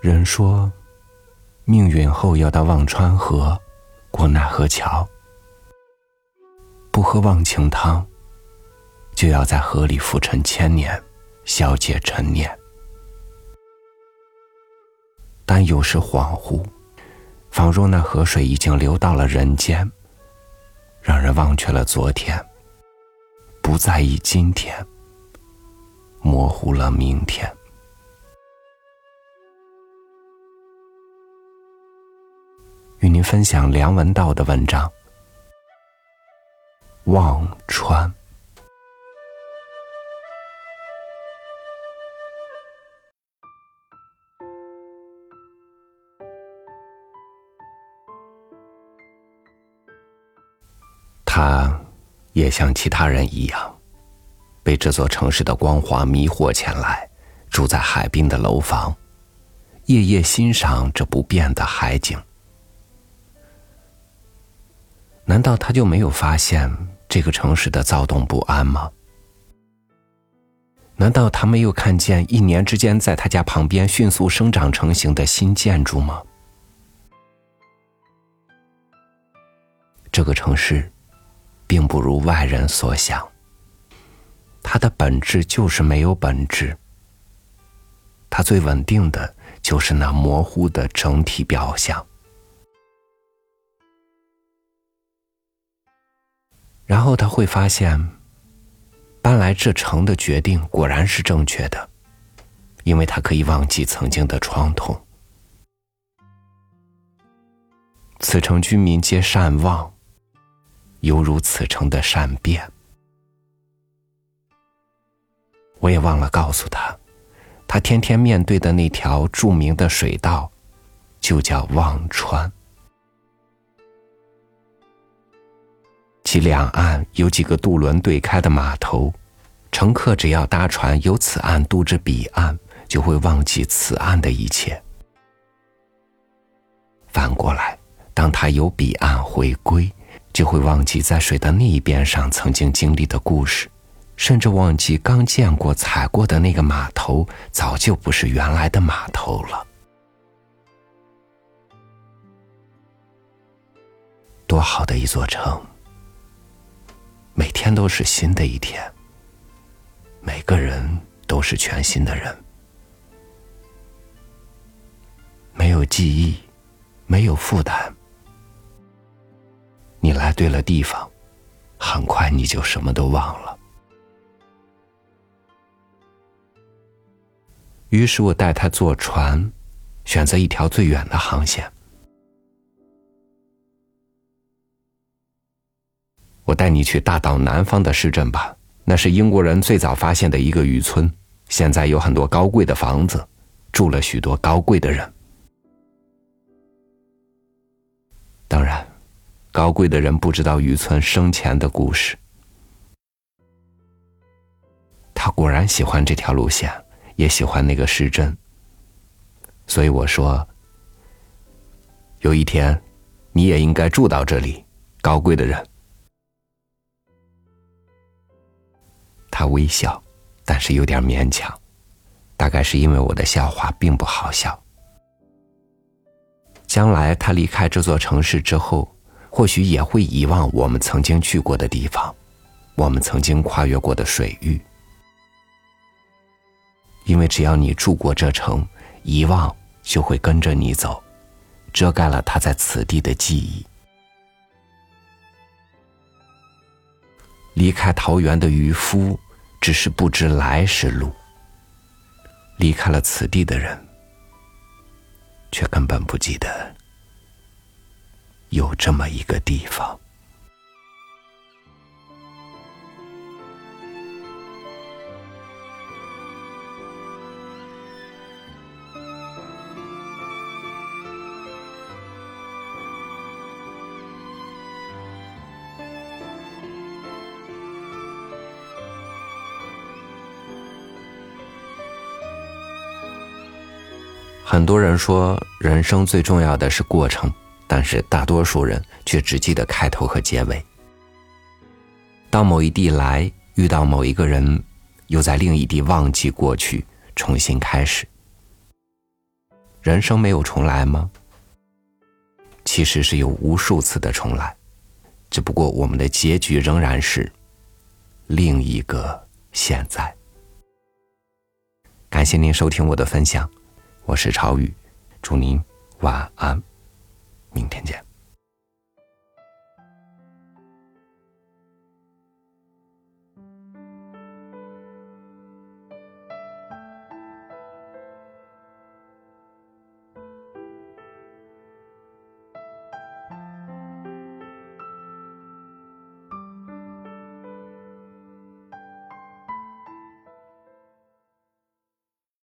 人说，命运后要到忘川河，过奈何桥。不喝忘情汤，就要在河里浮沉千年，消解陈年。但有时恍惚，仿若那河水已经流到了人间，让人忘却了昨天，不在意今天，模糊了明天。与您分享梁文道的文章《忘川》。他也像其他人一样，被这座城市的光华迷惑前来，住在海滨的楼房，夜夜欣赏这不变的海景。难道他就没有发现这个城市的躁动不安吗？难道他没有看见一年之间在他家旁边迅速生长成型的新建筑吗？这个城市，并不如外人所想。它的本质就是没有本质。它最稳定的就是那模糊的整体表象。然后他会发现，搬来这城的决定果然是正确的，因为他可以忘记曾经的创痛。此城居民皆善忘，犹如此城的善变。我也忘了告诉他，他天天面对的那条著名的水道，就叫忘川。其两岸有几个渡轮对开的码头，乘客只要搭船由此岸渡至彼岸，就会忘记此岸的一切。反过来，当他由彼岸回归，就会忘记在水的那一边上曾经经历的故事，甚至忘记刚见过、踩过的那个码头早就不是原来的码头了。多好的一座城！每天都是新的一天，每个人都是全新的人。没有记忆，没有负担。你来对了地方，很快你就什么都忘了。于是我带他坐船，选择一条最远的航线。我带你去大岛南方的市镇吧，那是英国人最早发现的一个渔村，现在有很多高贵的房子，住了许多高贵的人。当然，高贵的人不知道渔村生前的故事。他果然喜欢这条路线，也喜欢那个市镇，所以我说，有一天，你也应该住到这里，高贵的人。他微笑，但是有点勉强，大概是因为我的笑话并不好笑。将来他离开这座城市之后，或许也会遗忘我们曾经去过的地方，我们曾经跨越过的水域，因为只要你住过这城，遗忘就会跟着你走，遮盖了他在此地的记忆。离开桃园的渔夫。只是不知来时路，离开了此地的人，却根本不记得有这么一个地方。很多人说人生最重要的是过程但是大多数人却只记得开头和结尾。当某一地来遇到某一个人又在另一地忘记过去重新开始。人生没有重来吗？其实是有无数次的重来只不过我们的结局仍然是另一个现在。感谢您收听我的分享。我是朝雨，祝您晚安，明天见。